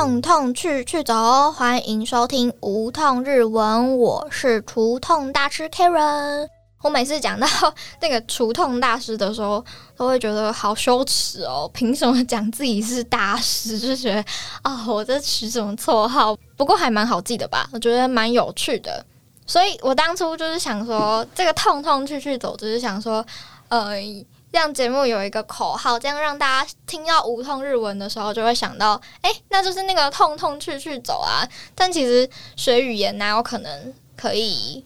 痛痛去去走，欢迎收听无痛日文，我是除痛大师 Karen。我每次讲到那个除痛大师的时候，都会觉得好羞耻哦！凭什么讲自己是大师？就觉得啊，我这取什么绰号？不过还蛮好记的吧？我觉得蛮有趣的。所以我当初就是想说，这个痛痛去去走，就是想说，呃。让节目有一个口号，这样让大家听到无痛日文的时候，就会想到，哎，那就是那个痛痛去去走啊。但其实学语言哪有可能可以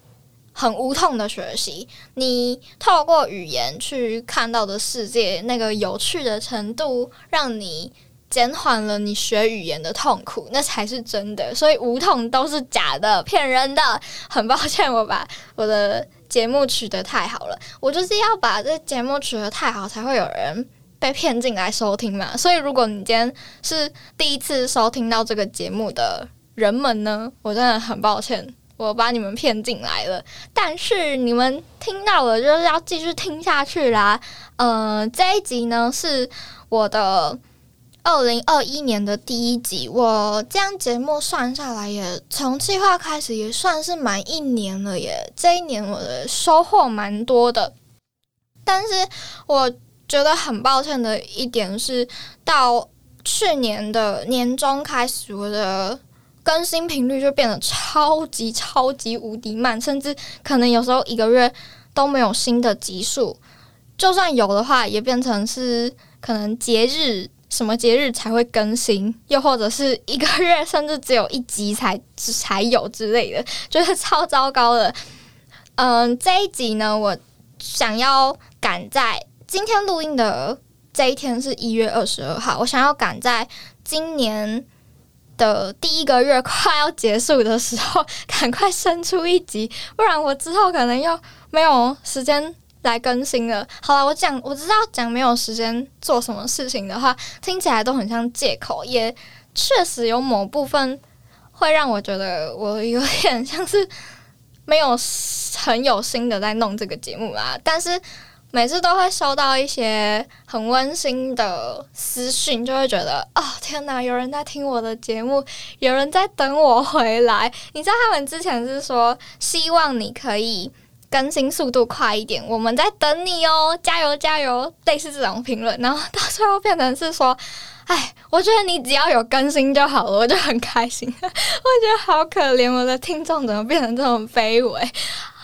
很无痛的学习？你透过语言去看到的世界，那个有趣的程度，让你减缓了你学语言的痛苦，那才是真的。所以无痛都是假的，骗人的。很抱歉，我把我的。节目取得太好了，我就是要把这节目取得太好，才会有人被骗进来收听嘛。所以，如果你今天是第一次收听到这个节目的人们呢，我真的很抱歉，我把你们骗进来了。但是你们听到了，就是要继续听下去啦。呃，这一集呢是我的。二零二一年的第一集，我这样节目算下来也从计划开始也算是满一年了耶。这一年我的收获蛮多的，但是我觉得很抱歉的一点是，到去年的年中开始，我的更新频率就变得超级超级无敌慢，甚至可能有时候一个月都没有新的集数，就算有的话，也变成是可能节日。什么节日才会更新？又或者是一个月甚至只有一集才才有之类的，就是超糟糕的。嗯，这一集呢，我想要赶在今天录音的这一天是一月二十二号，我想要赶在今年的第一个月快要结束的时候，赶快生出一集，不然我之后可能又没有时间。来更新了。好了，我讲，我知道讲没有时间做什么事情的话，听起来都很像借口，也确实有某部分会让我觉得我有点像是没有很有心的在弄这个节目啊。但是每次都会收到一些很温馨的私讯，就会觉得哦天哪，有人在听我的节目，有人在等我回来。你知道他们之前是说希望你可以。更新速度快一点，我们在等你哦，加油加油！类似这种评论，然后到最后变成是说：“哎，我觉得你只要有更新就好了，我就很开心。”我觉得好可怜，我的听众怎么变成这种卑微？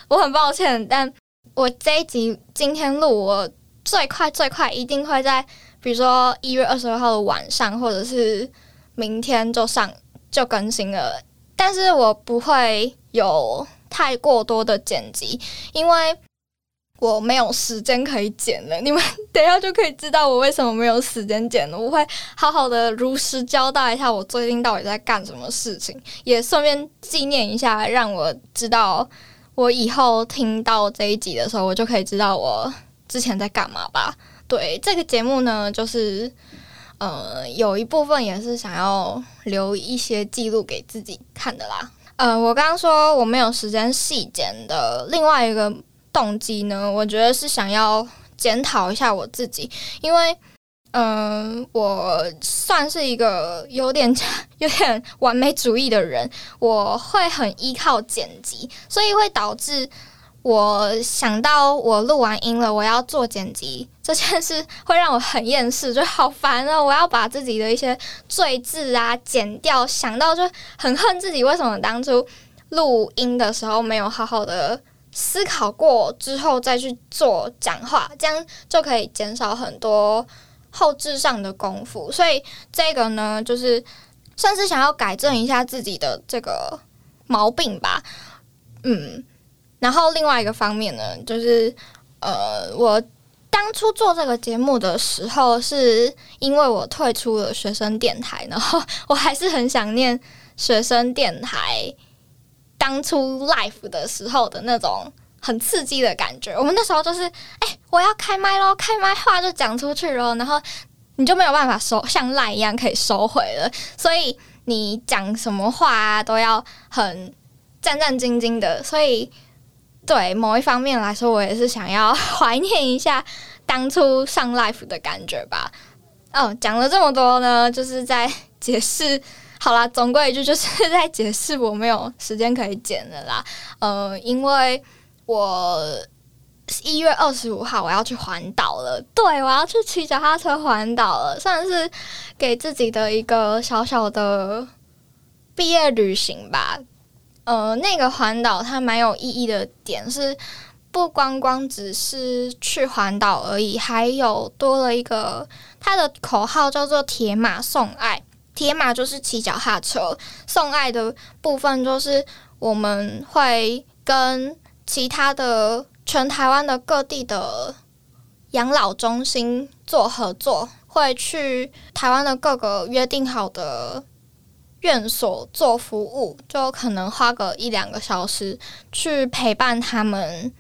我很抱歉，但我这一集今天录，我最快最快一定会在，比如说一月二十二号的晚上，或者是明天就上就更新了，但是我不会有。太过多的剪辑，因为我没有时间可以剪了。你们等下就可以知道我为什么没有时间剪了。我会好好的如实交代一下我最近到底在干什么事情，也顺便纪念一下，让我知道我以后听到这一集的时候，我就可以知道我之前在干嘛吧。对这个节目呢，就是呃，有一部分也是想要留一些记录给自己看的啦。呃，我刚刚说我没有时间细剪的另外一个动机呢，我觉得是想要检讨一下我自己，因为，嗯，我算是一个有点有点完美主义的人，我会很依靠剪辑，所以会导致。我想到我录完音了，我要做剪辑这件事会让我很厌世，就好烦啊！我要把自己的一些赘字啊剪掉，想到就很恨自己为什么当初录音的时候没有好好的思考过，之后再去做讲话，这样就可以减少很多后置上的功夫。所以这个呢，就是算是想要改正一下自己的这个毛病吧，嗯。然后另外一个方面呢，就是呃，我当初做这个节目的时候，是因为我退出了学生电台，然后我还是很想念学生电台当初 live 的时候的那种很刺激的感觉。我们那时候就是，哎，我要开麦喽，开麦话就讲出去喽，然后你就没有办法收，像赖一样可以收回了，所以你讲什么话啊都要很战战兢兢的，所以。对某一方面来说，我也是想要 怀念一下当初上 life 的感觉吧。哦，讲了这么多呢，就是在解释好啦，总归一句就是在解释我没有时间可以剪的啦。呃，因为我一月二十五号我要去环岛了，对我要去骑脚踏车环岛了，算是给自己的一个小小的毕业旅行吧。呃，那个环岛它蛮有意义的点是。不光光只是去环岛而已，还有多了一个，它的口号叫做“铁马送爱”。铁马就是骑脚踏车，送爱的部分就是我们会跟其他的全台湾的各地的养老中心做合作，会去台湾的各个约定好的院所做服务，就可能花个一两个小时去陪伴他们。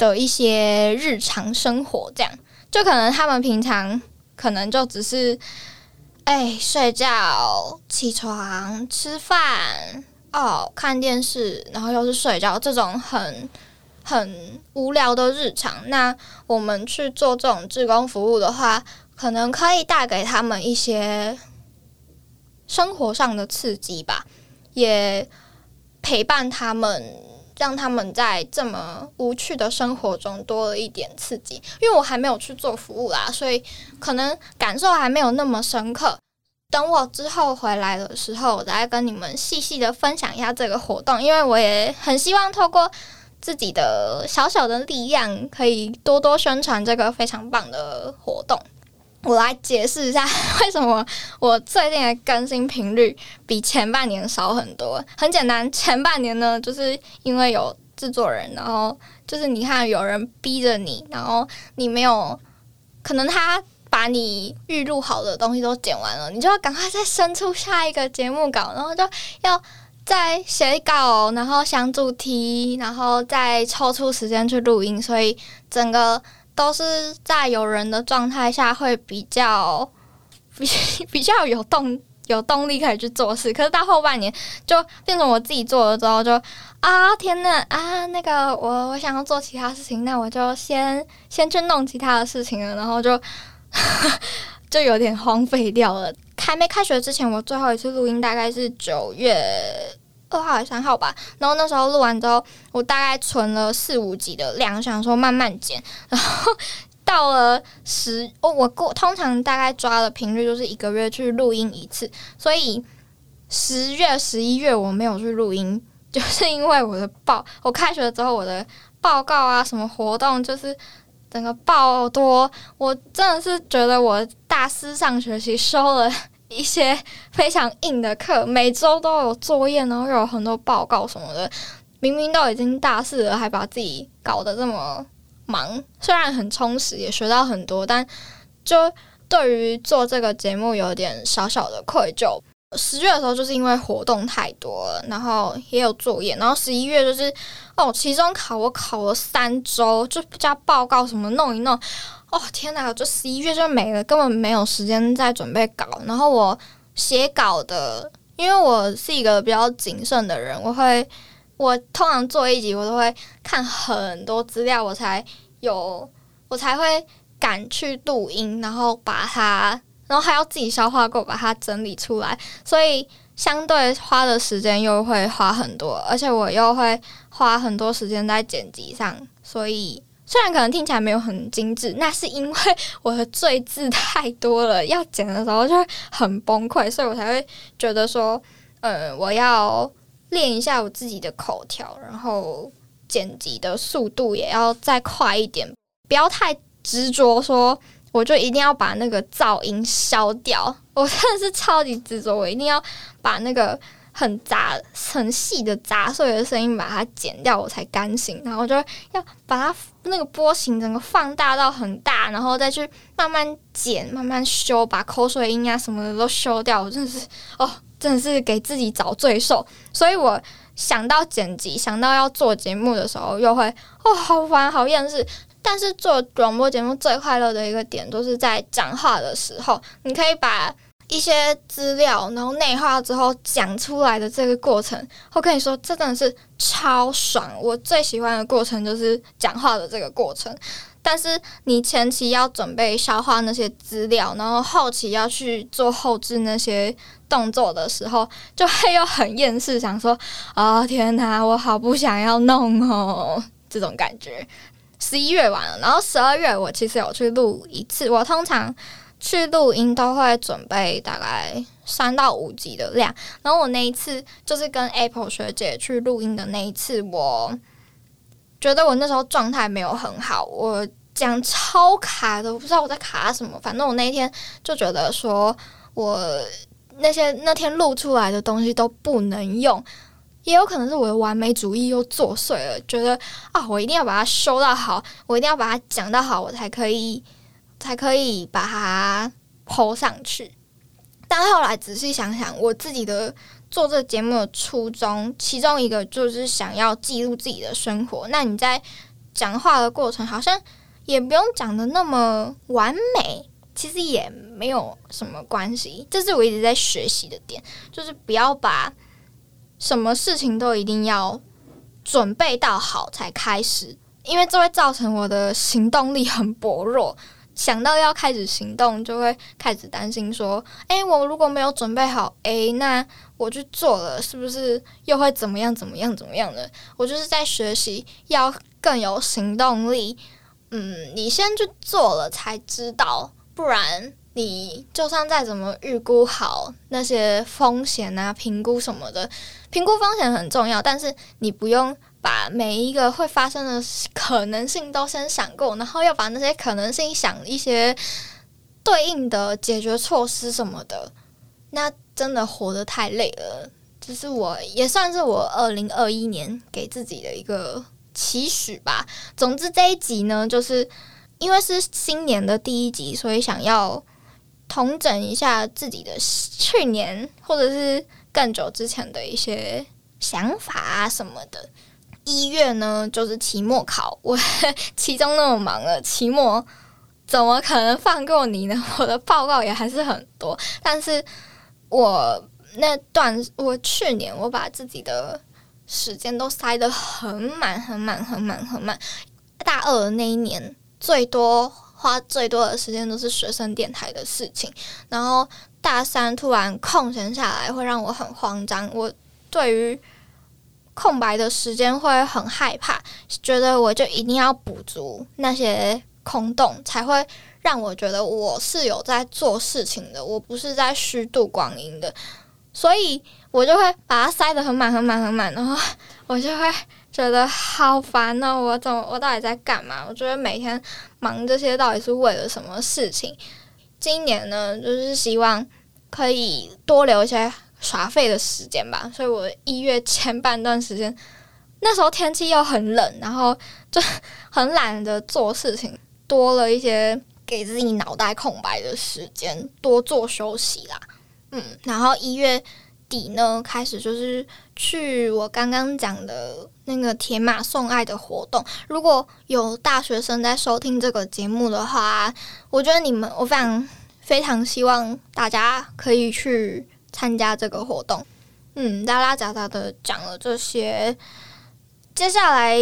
的一些日常生活，这样就可能他们平常可能就只是哎睡觉、起床、吃饭哦、看电视，然后又是睡觉，这种很很无聊的日常。那我们去做这种志工服务的话，可能可以带给他们一些生活上的刺激吧，也陪伴他们。让他们在这么无趣的生活中多了一点刺激，因为我还没有去做服务啦，所以可能感受还没有那么深刻。等我之后回来的时候，我再跟你们细细的分享一下这个活动，因为我也很希望透过自己的小小的力量，可以多多宣传这个非常棒的活动。我来解释一下 为什么我最近的更新频率比前半年少很多。很简单，前半年呢，就是因为有制作人，然后就是你看有人逼着你，然后你没有，可能他把你预录好的东西都剪完了，你就要赶快再生出下一个节目稿，然后就要再写稿，然后想主题，然后再抽出时间去录音，所以整个。都是在有人的状态下会比较比 比较有动有动力可以去做事，可是到后半年就变成我自己做了之后，就啊天呐啊那个我我想要做其他事情，那我就先先去弄其他的事情了，然后就 就有点荒废掉了。还没开学之前，我最后一次录音大概是九月。二号还是三号吧，然后那时候录完之后，我大概存了四五集的量，想说慢慢剪。然后到了十，哦，我过通常大概抓的频率就是一个月去录音一次，所以十月、十一月我没有去录音，就是因为我的报，我开学之后我的报告啊，什么活动就是整个爆多，我真的是觉得我大四上学期收了。一些非常硬的课，每周都有作业，然后有很多报告什么的。明明都已经大四了，还把自己搞得这么忙。虽然很充实，也学到很多，但就对于做这个节目有点小小的愧疚。十月的时候就是因为活动太多了，然后也有作业，然后十一月就是哦，期中考我考了三周，就加报告什么弄一弄。哦天哪！就十一月就没了，根本没有时间再准备稿。然后我写稿的，因为我是一个比较谨慎的人，我会我通常做一集，我都会看很多资料，我才有我才会敢去录音，然后把它，然后还要自己消化过，把它整理出来。所以相对花的时间又会花很多，而且我又会花很多时间在剪辑上，所以。虽然可能听起来没有很精致，那是因为我的赘字太多了，要剪的时候就会很崩溃，所以我才会觉得说，呃，我要练一下我自己的口条，然后剪辑的速度也要再快一点，不要太执着，说我就一定要把那个噪音消掉。我真的是超级执着，我一定要把那个。很杂、很细的杂碎的声音，把它剪掉，我才甘心。然后就要把它那个波形整个放大到很大，然后再去慢慢剪、慢慢修，把口水音啊什么的都修掉。我真的是哦，真的是给自己找罪受。所以我想到剪辑、想到要做节目的时候，又会哦，好烦、好厌世。但是做广播节目最快乐的一个点，都是在讲话的时候，你可以把。一些资料，然后内化之后讲出来的这个过程，我跟你说，这真的是超爽。我最喜欢的过程就是讲话的这个过程。但是你前期要准备消化那些资料，然后后期要去做后置那些动作的时候，就会又很厌世，想说啊天哪，我好不想要弄哦，这种感觉。十一月完了，然后十二月我其实有去录一次，我通常去录音都会准备大概三到五集的量，然后我那一次就是跟 Apple 学姐去录音的那一次，我。觉得我那时候状态没有很好，我讲超卡的，我不知道我在卡什么。反正我那一天就觉得说，我那些那天录出来的东西都不能用，也有可能是我的完美主义又作祟了，觉得啊，我一定要把它修到好，我一定要把它讲到好，我才可以才可以把它抛上去。但后来仔细想想，我自己的。做这节目的初衷，其中一个就是想要记录自己的生活。那你在讲话的过程，好像也不用讲的那么完美，其实也没有什么关系。这是我一直在学习的点，就是不要把什么事情都一定要准备到好才开始，因为这会造成我的行动力很薄弱。想到要开始行动，就会开始担心说：“诶，我如果没有准备好，诶，那我去做了，是不是又会怎么样？怎么样？怎么样的？”我就是在学习要更有行动力。嗯，你先去做了才知道，不然你就算再怎么预估好那些风险啊、评估什么的，评估风险很重要，但是你不用。把每一个会发生的可能性都先想过，然后要把那些可能性想一些对应的解决措施什么的，那真的活得太累了。这是我也算是我二零二一年给自己的一个期许吧。总之这一集呢，就是因为是新年的第一集，所以想要统整一下自己的去年或者是更久之前的一些想法啊什么的。一月呢，就是期末考，我 期中那么忙了，期末怎么可能放过你呢？我的报告也还是很多，但是我那段，我去年我把自己的时间都塞得很满、很满、很满、很满。大二那一年，最多花最多的时间都是学生电台的事情，然后大三突然空闲下来，会让我很慌张。我对于空白的时间会很害怕，觉得我就一定要补足那些空洞，才会让我觉得我是有在做事情的，我不是在虚度光阴的，所以我就会把它塞得很满、很满、很满，然后 我就会觉得好烦哦！我怎么我到底在干嘛？我觉得每天忙这些到底是为了什么事情？今年呢，就是希望可以多留一些。耍废的时间吧，所以我一月前半段时间，那时候天气又很冷，然后就很懒得做事情，多了一些给自己脑袋空白的时间，多做休息啦。嗯，然后一月底呢，开始就是去我刚刚讲的那个铁马送爱的活动。如果有大学生在收听这个节目的话，我觉得你们我非常非常希望大家可以去。参加这个活动，嗯，拉拉杂杂的讲了这些。接下来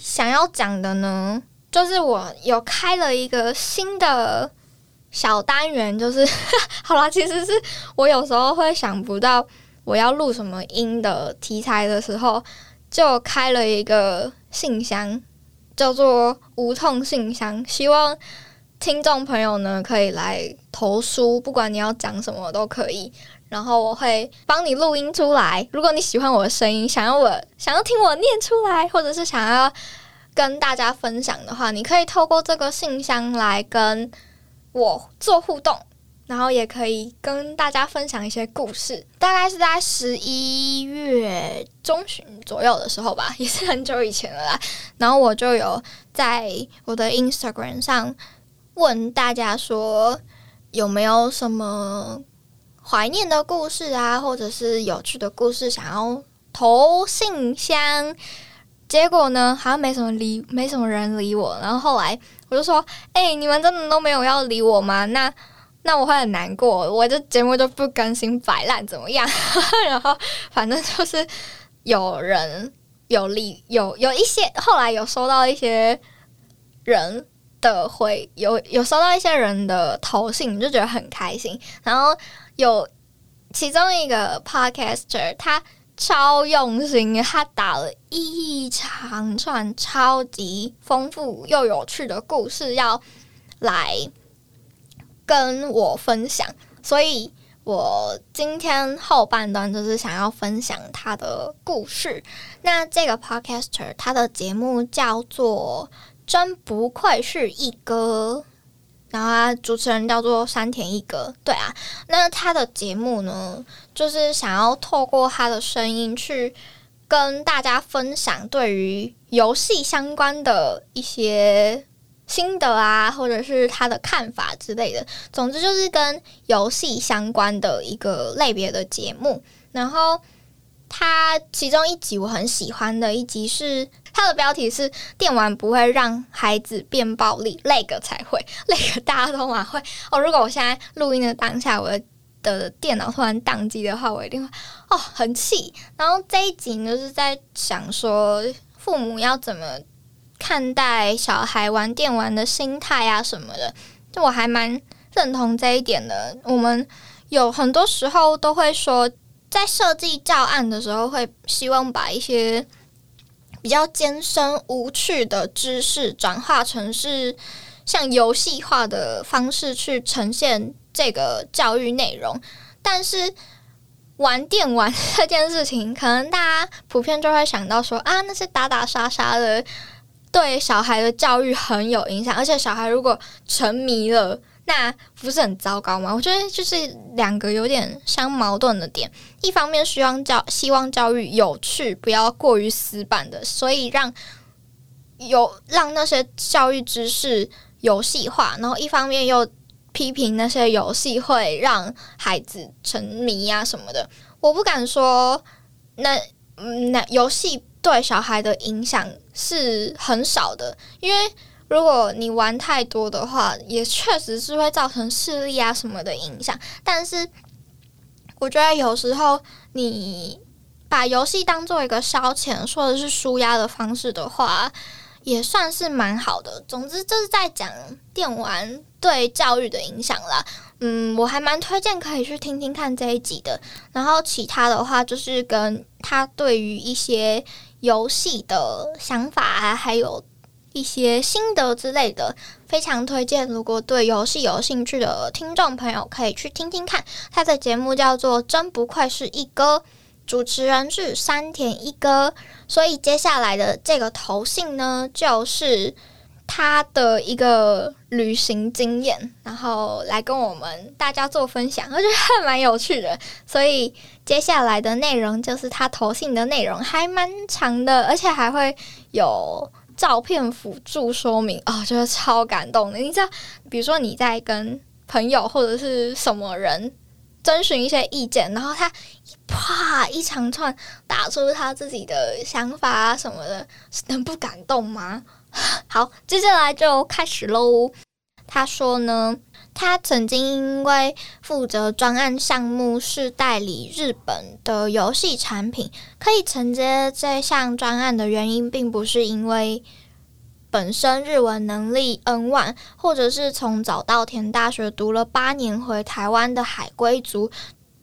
想要讲的呢，就是我有开了一个新的小单元，就是 好啦，其实是我有时候会想不到我要录什么音的题材的时候，就开了一个信箱，叫做“无痛信箱”，希望听众朋友呢可以来投书，不管你要讲什么都可以。然后我会帮你录音出来。如果你喜欢我的声音，想要我想要听我念出来，或者是想要跟大家分享的话，你可以透过这个信箱来跟我做互动，然后也可以跟大家分享一些故事。大概是在十一月中旬左右的时候吧，也是很久以前了啦。然后我就有在我的 Instagram 上问大家说，有没有什么。怀念的故事啊，或者是有趣的故事，想要投信箱，结果呢，好像没什么理，没什么人理我。然后后来我就说：“哎，你们真的都没有要理我吗？那那我会很难过，我这节目就不更新，摆烂怎么样？”然后反正就是有人有理，有有一些后来有收到一些人的回有有收到一些人的投信，就觉得很开心。然后有其中一个 podcaster，他超用心，他打了一长串超级丰富又有趣的故事要来跟我分享，所以。我今天后半段就是想要分享他的故事。那这个 podcaster 他的节目叫做《真不愧是一哥》，然后他主持人叫做山田一哥。对啊，那他的节目呢，就是想要透过他的声音去跟大家分享对于游戏相关的一些。心得啊，或者是他的看法之类的，总之就是跟游戏相关的一个类别的节目。然后，他其中一集我很喜欢的一集是，它的标题是“电玩不会让孩子变暴力，那个才会，那个大家都玩会哦。”如果我现在录音的当下，我的电脑突然宕机的话，我一定会哦很气。然后这一集呢是在想说，父母要怎么。看待小孩玩电玩的心态啊什么的，就我还蛮认同这一点的。我们有很多时候都会说，在设计教案的时候，会希望把一些比较艰深无趣的知识转化成是像游戏化的方式去呈现这个教育内容。但是玩电玩这件事情，可能大家普遍就会想到说啊，那些打打杀杀的。对小孩的教育很有影响，而且小孩如果沉迷了，那不是很糟糕吗？我觉得就是两个有点相矛盾的点。一方面希望教希望教育有趣，不要过于死板的，所以让有让那些教育知识游戏化；然后一方面又批评那些游戏会让孩子沉迷啊什么的。我不敢说那那游戏。对小孩的影响是很少的，因为如果你玩太多的话，也确实是会造成视力啊什么的影响。但是，我觉得有时候你把游戏当做一个消遣或者是舒压的方式的话，也算是蛮好的。总之，这是在讲电玩对教育的影响啦。嗯，我还蛮推荐可以去听听看这一集的。然后其他的话，就是跟他对于一些。游戏的想法啊，还有一些心得之类的，非常推荐。如果对游戏有兴趣的听众朋友，可以去听听看。他的节目叫做《真不愧是一哥》，主持人是山田一哥。所以接下来的这个投信呢，就是他的一个旅行经验，然后来跟我们大家做分享，我觉得还蛮有趣的。所以。接下来的内容就是他投信的内容，还蛮长的，而且还会有照片辅助说明啊，觉得超感动的。你知道，比如说你在跟朋友或者是什么人征询一些意见，然后他啪一长串打出他自己的想法啊什么的，能不感动吗？好，接下来就开始喽。他说呢。他曾经因为负责专案项目是代理日本的游戏产品，可以承接这项专案的原因，并不是因为本身日文能力 N 万，或者是从早稻田大学读了八年回台湾的海归族，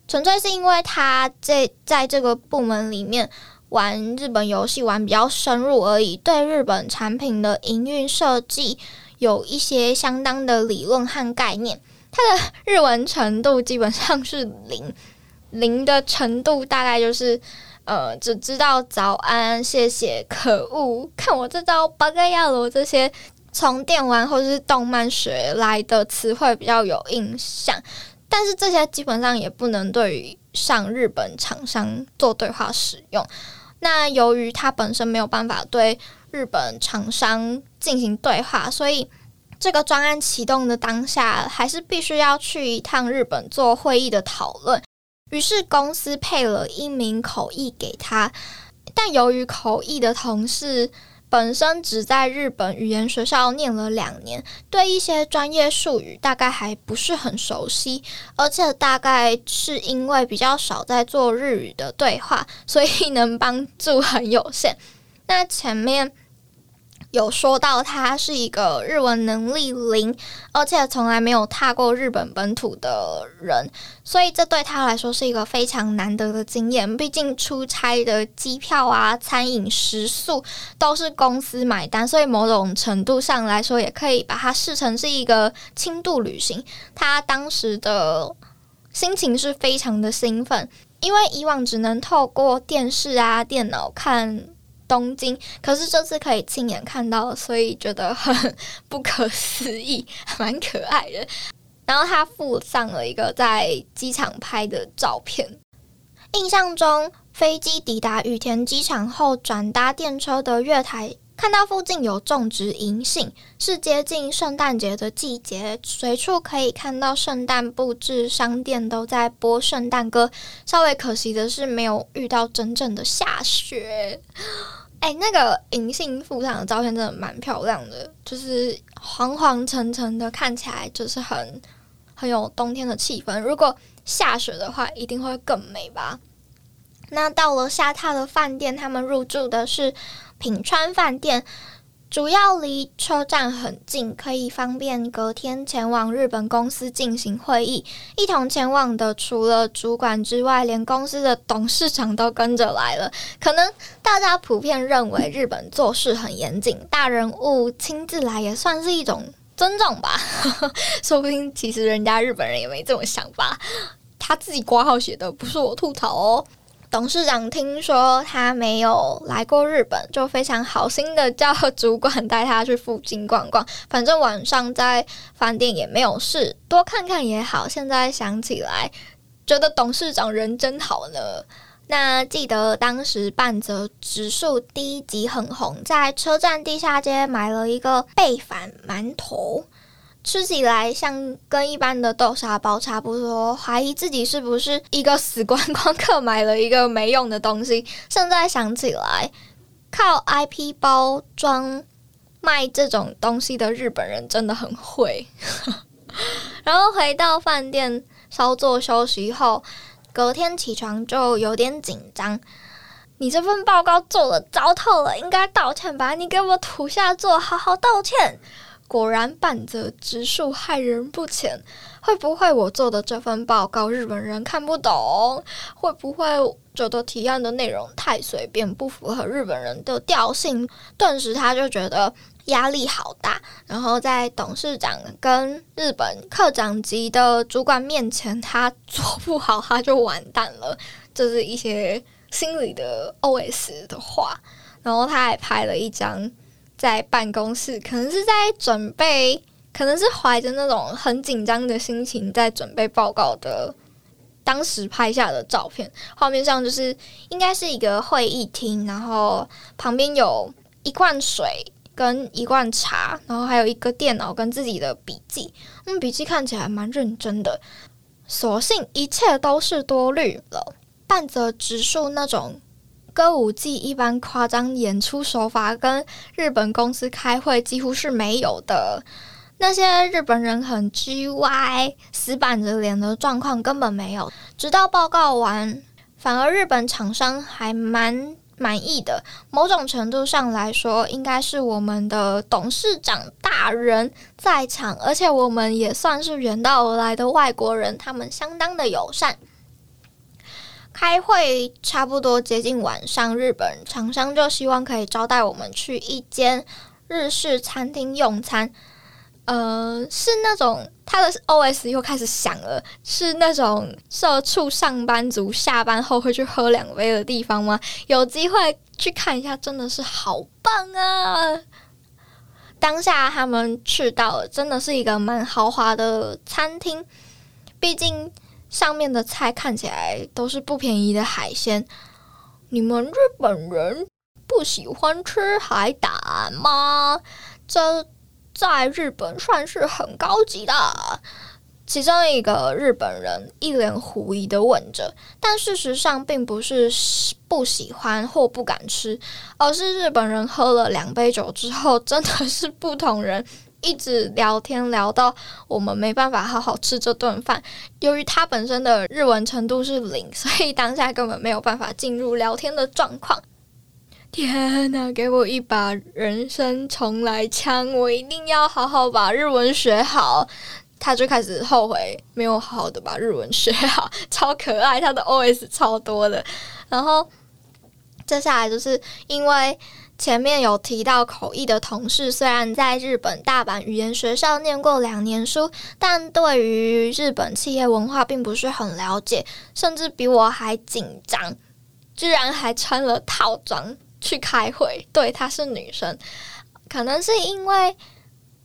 纯粹是因为他在在这个部门里面玩日本游戏玩比较深入而已，对日本产品的营运设计。有一些相当的理论和概念，他的日文程度基本上是零，零的程度大概就是呃，只知道早安、谢谢、可恶、看我这招八嘎亚罗这些从电玩或是动漫学来的词汇比较有印象，但是这些基本上也不能对于上日本厂商做对话使用。那由于他本身没有办法对。日本厂商进行对话，所以这个专案启动的当下，还是必须要去一趟日本做会议的讨论。于是公司配了一名口译给他，但由于口译的同事本身只在日本语言学校念了两年，对一些专业术语大概还不是很熟悉，而且大概是因为比较少在做日语的对话，所以能帮助很有限。那前面。有说到他是一个日文能力零，而且从来没有踏过日本本土的人，所以这对他来说是一个非常难得的经验。毕竟出差的机票啊、餐饮、食宿都是公司买单，所以某种程度上来说，也可以把它视成是一个轻度旅行。他当时的心情是非常的兴奋，因为以往只能透过电视啊、电脑看。东京，可是这次可以亲眼看到，所以觉得很 不可思议，蛮可爱的。然后他附上了一个在机场拍的照片。印象中，飞机抵达羽田机场后，转搭电车的月台，看到附近有种植银杏，是接近圣诞节的季节，随处可以看到圣诞布置，商店都在播圣诞歌。稍微可惜的是，没有遇到真正的下雪。哎，那个银杏树上的照片真的蛮漂亮的，就是黄黄橙橙的，看起来就是很很有冬天的气氛。如果下雪的话，一定会更美吧。那到了下榻的饭店，他们入住的是品川饭店。主要离车站很近，可以方便隔天前往日本公司进行会议。一同前往的除了主管之外，连公司的董事长都跟着来了。可能大家普遍认为日本做事很严谨，大人物亲自来也算是一种尊重吧。说不定其实人家日本人也没这种想法，他自己挂号写的，不是我吐槽哦。董事长听说他没有来过日本，就非常好心的叫主管带他去附近逛逛。反正晚上在饭店也没有事，多看看也好。现在想起来，觉得董事长人真好呢。那记得当时半泽直树第一集很红，在车站地下街买了一个贝反馒头。吃起来像跟一般的豆沙包差不多，怀疑自己是不是一个死观光客买了一个没用的东西。现在想起来，靠 IP 包装卖这种东西的日本人真的很会。然后回到饭店稍作休息后，隔天起床就有点紧张。你这份报告做的糟透了，应该道歉吧？你给我土下座，好好道歉。果然半泽直树害人不浅，会不会我做的这份报告日本人看不懂？会不会觉得提案的内容太随便，不符合日本人的调性？顿时他就觉得压力好大，然后在董事长跟日本科长级的主管面前，他做不好他就完蛋了。这是一些心里的 OS 的话，然后他还拍了一张。在办公室，可能是在准备，可能是怀着那种很紧张的心情在准备报告的。当时拍下的照片，画面上就是应该是一个会议厅，然后旁边有一罐水跟一罐茶，然后还有一个电脑跟自己的笔记。嗯，笔记看起来蛮认真的。所幸一切都是多虑了，半泽直树那种。歌舞伎一般夸张演出手法，跟日本公司开会几乎是没有的。那些日本人很 G Y、死板着脸的状况根本没有。直到报告完，反而日本厂商还蛮满意的。某种程度上来说，应该是我们的董事长大人在场，而且我们也算是远道而来的外国人，他们相当的友善。开会差不多接近晚上，日本厂商就希望可以招待我们去一间日式餐厅用餐。呃，是那种他的 OS 又开始响了，是那种社畜上班族下班后会去喝两杯的地方吗？有机会去看一下，真的是好棒啊！当下他们去到，真的是一个蛮豪华的餐厅，毕竟。上面的菜看起来都是不便宜的海鲜。你们日本人不喜欢吃海胆吗？这在日本算是很高级的。其中一个日本人一脸狐疑的问着，但事实上并不是不喜欢或不敢吃，而是日本人喝了两杯酒之后，真的是不同人。一直聊天聊到我们没办法好好吃这顿饭。由于他本身的日文程度是零，所以当下根本没有办法进入聊天的状况。天哪，给我一把人生重来枪，我一定要好好把日文学好。他就开始后悔没有好好的把日文学好，超可爱，他的 OS 超多的。然后接下来就是因为前面有提到口译的同事，虽然在日本大阪语言学校念过两年书，但对于日本企业文化并不是很了解，甚至比我还紧张，居然还穿了套装去开会。对，她是女生，可能是因为。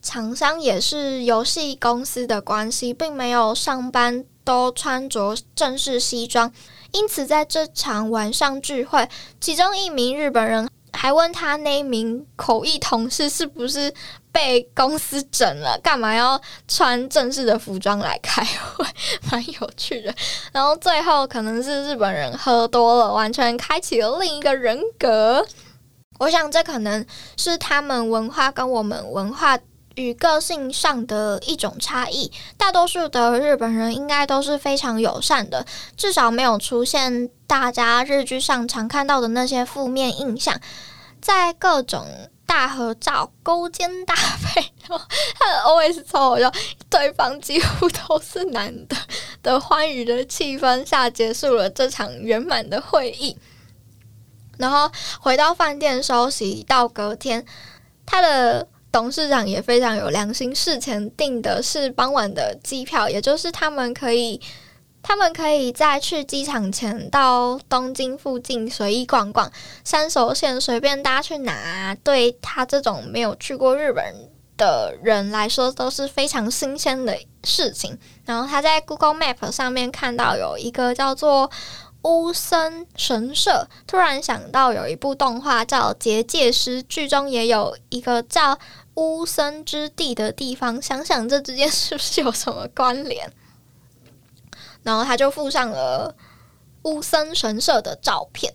厂商也是游戏公司的关系，并没有上班都穿着正式西装，因此在这场晚上聚会，其中一名日本人还问他那名口译同事是不是被公司整了，干嘛要穿正式的服装来开会，蛮有趣的。然后最后可能是日本人喝多了，完全开启了另一个人格。我想这可能是他们文化跟我们文化。与个性上的一种差异，大多数的日本人应该都是非常友善的，至少没有出现大家日剧上常看到的那些负面印象。在各种大合照、勾肩搭背，他的 OS 超好笑，对方几乎都是男的的欢愉的气氛下，结束了这场圆满的会议。然后回到饭店休息，到隔天，他的。董事长也非常有良心，事前订的是傍晚的机票，也就是他们可以，他们可以在去机场前到东京附近随意逛逛，三手线随便搭去哪，对他这种没有去过日本的人来说都是非常新鲜的事情。然后他在 Google Map 上面看到有一个叫做乌森神社，突然想到有一部动画叫《结界师》，剧中也有一个叫。乌森之地的地方，想想这之间是不是有什么关联？然后他就附上了乌森神社的照片。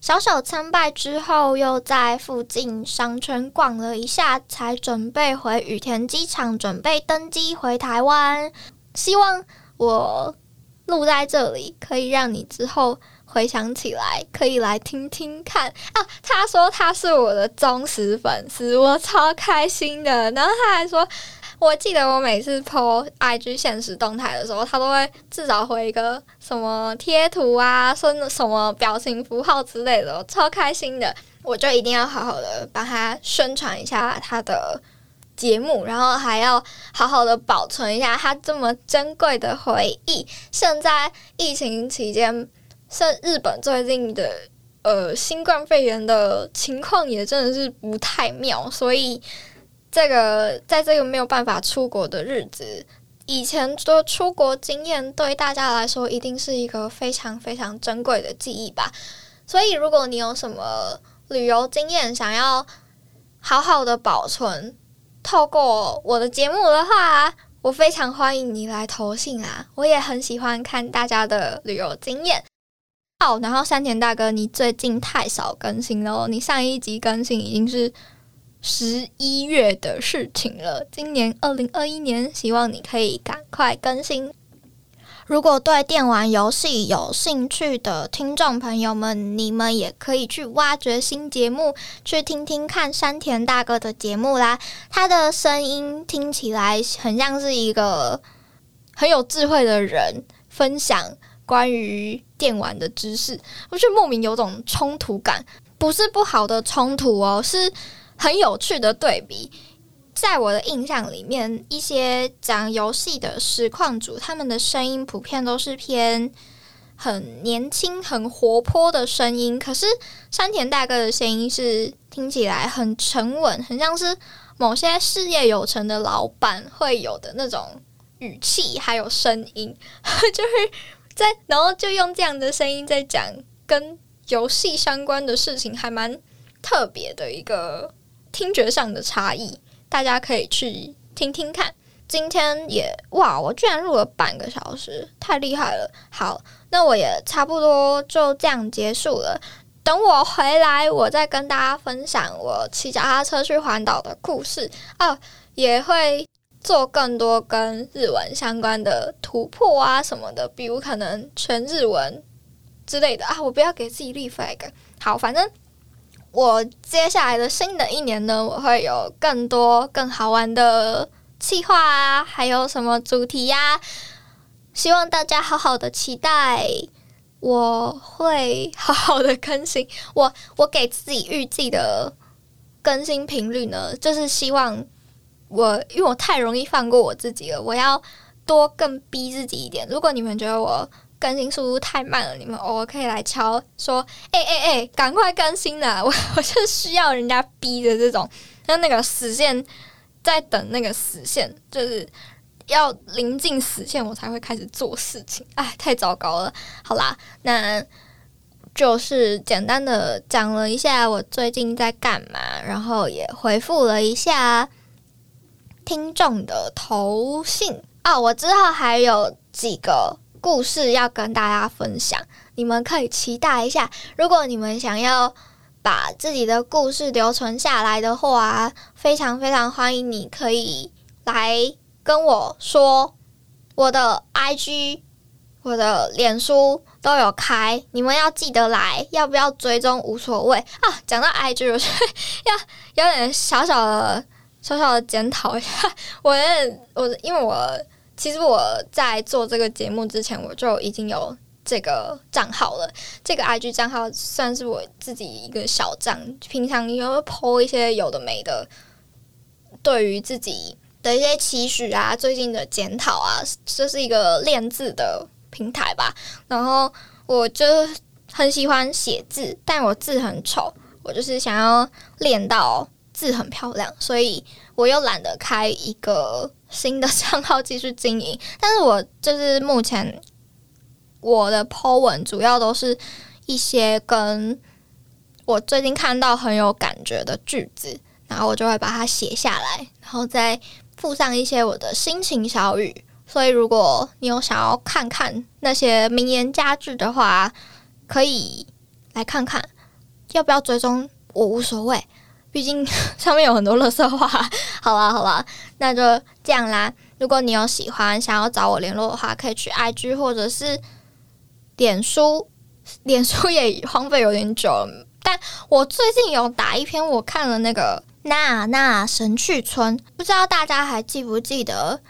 小小参拜之后，又在附近商圈逛了一下，才准备回羽田机场，准备登机回台湾。希望我录在这里，可以让你之后。回想起来，可以来听听看啊！他说他是我的忠实粉丝，我超开心的。然后他还说，我记得我每次 po IG 现实动态的时候，他都会至少回一个什么贴图啊，说什么表情符号之类的，超开心的。我就一定要好好的帮他宣传一下他的节目，然后还要好好的保存一下他这么珍贵的回忆。现在疫情期间。像日本最近的呃新冠肺炎的情况也真的是不太妙，所以这个在这个没有办法出国的日子，以前的出国经验对大家来说一定是一个非常非常珍贵的记忆吧。所以如果你有什么旅游经验想要好好的保存，透过我的节目的话，我非常欢迎你来投信啊！我也很喜欢看大家的旅游经验。好，然后山田大哥，你最近太少更新了，你上一集更新已经是十一月的事情了。今年二零二一年，希望你可以赶快更新。如果对电玩游戏有兴趣的听众朋友们，你们也可以去挖掘新节目，去听听看山田大哥的节目啦。他的声音听起来很像是一个很有智慧的人分享。关于电玩的知识，我就莫名有种冲突感，不是不好的冲突哦，是很有趣的对比。在我的印象里面，一些讲游戏的实况主，他们的声音普遍都是偏很年轻、很活泼的声音。可是山田大哥的声音是听起来很沉稳，很像是某些事业有成的老板会有的那种语气，还有声音，就是。在，然后就用这样的声音在讲跟游戏相关的事情，还蛮特别的一个听觉上的差异，大家可以去听听看。今天也哇，我居然录了半个小时，太厉害了！好，那我也差不多就这样结束了。等我回来，我再跟大家分享我骑脚踏车去环岛的故事啊，也会。做更多跟日文相关的突破啊什么的，比如可能全日文之类的啊，我不要给自己立 flag。好，反正我接下来的新的一年呢，我会有更多更好玩的计划啊，还有什么主题呀？希望大家好好的期待，我会好好的更新。我我给自己预计的更新频率呢，就是希望我因为我太容易放过我自己了，我要多更逼自己一点。如果你们觉得我更新速度太慢了，你们偶尔可以来敲说：“哎哎哎，赶快更新啊！” 我 我是需要人家逼的这种，像那个死线在等那个死线，就是要临近死线，我才会开始做事情。哎，太糟糕了！好啦，那就是简单的讲了一下我最近在干嘛，然后也回复了一下听众的投信啊。我之后还有几个。故事要跟大家分享，你们可以期待一下。如果你们想要把自己的故事留存下来的话，非常非常欢迎你可以来跟我说。我的 IG、我的脸书都有开，你们要记得来。要不要追踪无所谓啊。讲到 IG，我要有点小小的、小小的检讨一下。我我因为我。其实我在做这个节目之前，我就已经有这个账号了。这个 IG 账号算是我自己一个小账，平常也会 po 一些有的没的，对于自己的一些期许啊，最近的检讨啊，这是一个练字的平台吧。然后我就很喜欢写字，但我字很丑，我就是想要练到字很漂亮，所以我又懒得开一个。新的账号继续经营，但是我就是目前我的 po 文主要都是一些跟我最近看到很有感觉的句子，然后我就会把它写下来，然后再附上一些我的心情小语。所以如果你有想要看看那些名言佳句的话，可以来看看，要不要追踪我无所谓。毕竟 上面有很多乐色话，好了好了，那就这样啦。如果你有喜欢想要找我联络的话，可以去 IG 或者是脸书，脸书 也荒废有点久。但我最近有打一篇，我看了那个娜娜神去村，不知道大家还记不记得？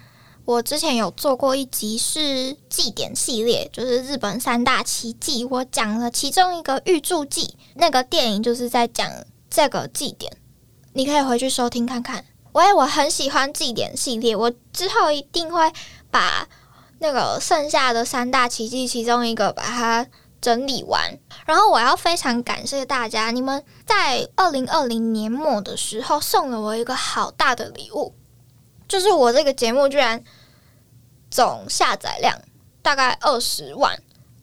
我之前有做过一集是祭典系列，就是日本三大奇迹，我讲了其中一个玉柱祭，那个电影就是在讲。这个祭典，你可以回去收听看看。喂，我很喜欢祭典系列，我之后一定会把那个剩下的三大奇迹其中一个把它整理完。然后我要非常感谢大家，你们在二零二零年末的时候送了我一个好大的礼物，就是我这个节目居然总下载量大概二十万，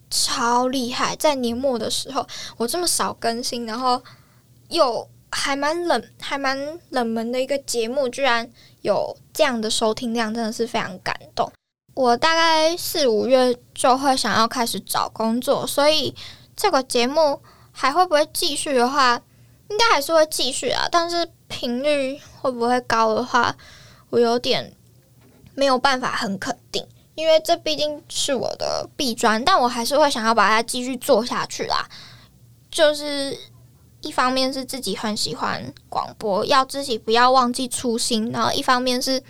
超厉害！在年末的时候，我这么少更新，然后。又还蛮冷、还蛮冷门的一个节目，居然有这样的收听量，真的是非常感动。我大概四五月就会想要开始找工作，所以这个节目还会不会继续的话，应该还是会继续啊。但是频率会不会高的话，我有点没有办法很肯定，因为这毕竟是我的弊专，但我还是会想要把它继续做下去啦。就是。一方面是自己很喜欢广播，要自己不要忘记初心；然后一方面是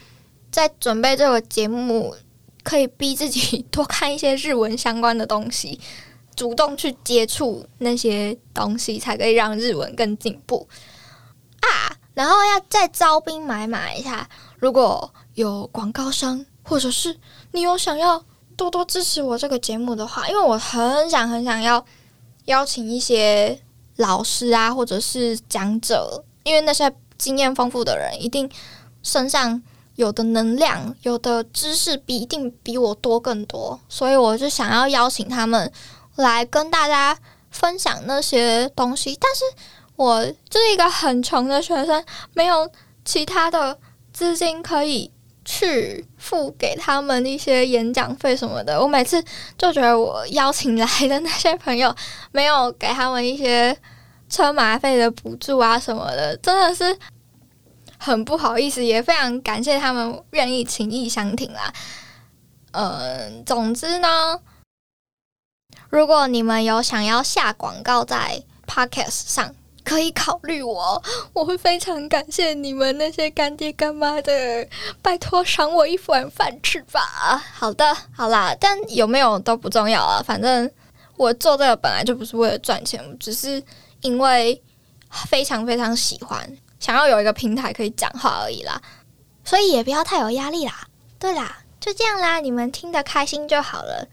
在准备这个节目，可以逼自己 多看一些日文相关的东西，主动去接触那些东西，才可以让日文更进步啊！然后要再招兵买马一下，如果有广告商，或者是你有想要多多支持我这个节目的话，因为我很想很想要邀请一些。老师啊，或者是讲者，因为那些经验丰富的人，一定身上有的能量、有的知识，比一定比我多更多。所以我就想要邀请他们来跟大家分享那些东西。但是我就是一个很穷的学生，没有其他的资金可以去付给他们一些演讲费什么的。我每次就觉得我邀请来的那些朋友，没有给他们一些。车马费的补助啊什么的，真的是很不好意思，也非常感谢他们愿意情意相挺啦。嗯，总之呢，如果你们有想要下广告在 Podcast 上，可以考虑我，我会非常感谢你们那些干爹干妈的，拜托赏我一碗饭吃吧。好的，好啦，但有没有都不重要啊，反正我做这个本来就不是为了赚钱，只是因为非常非常喜欢，想要有一个平台可以讲话而已啦，所以也不要太有压力啦。对啦，就这样啦，你们听得开心就好了，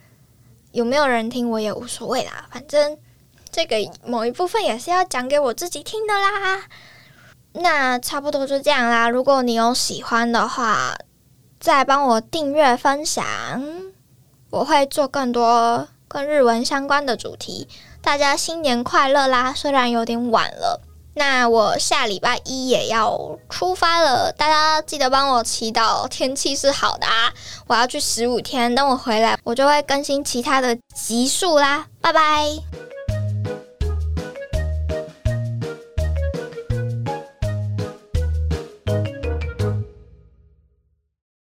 有没有人听我也无所谓啦，反正。这个某一部分也是要讲给我自己听的啦，那差不多就这样啦。如果你有喜欢的话，再帮我订阅分享，我会做更多跟日文相关的主题。大家新年快乐啦！虽然有点晚了，那我下礼拜一也要出发了，大家记得帮我祈祷天气是好的啊！我要去十五天，等我回来，我就会更新其他的集数啦。拜拜。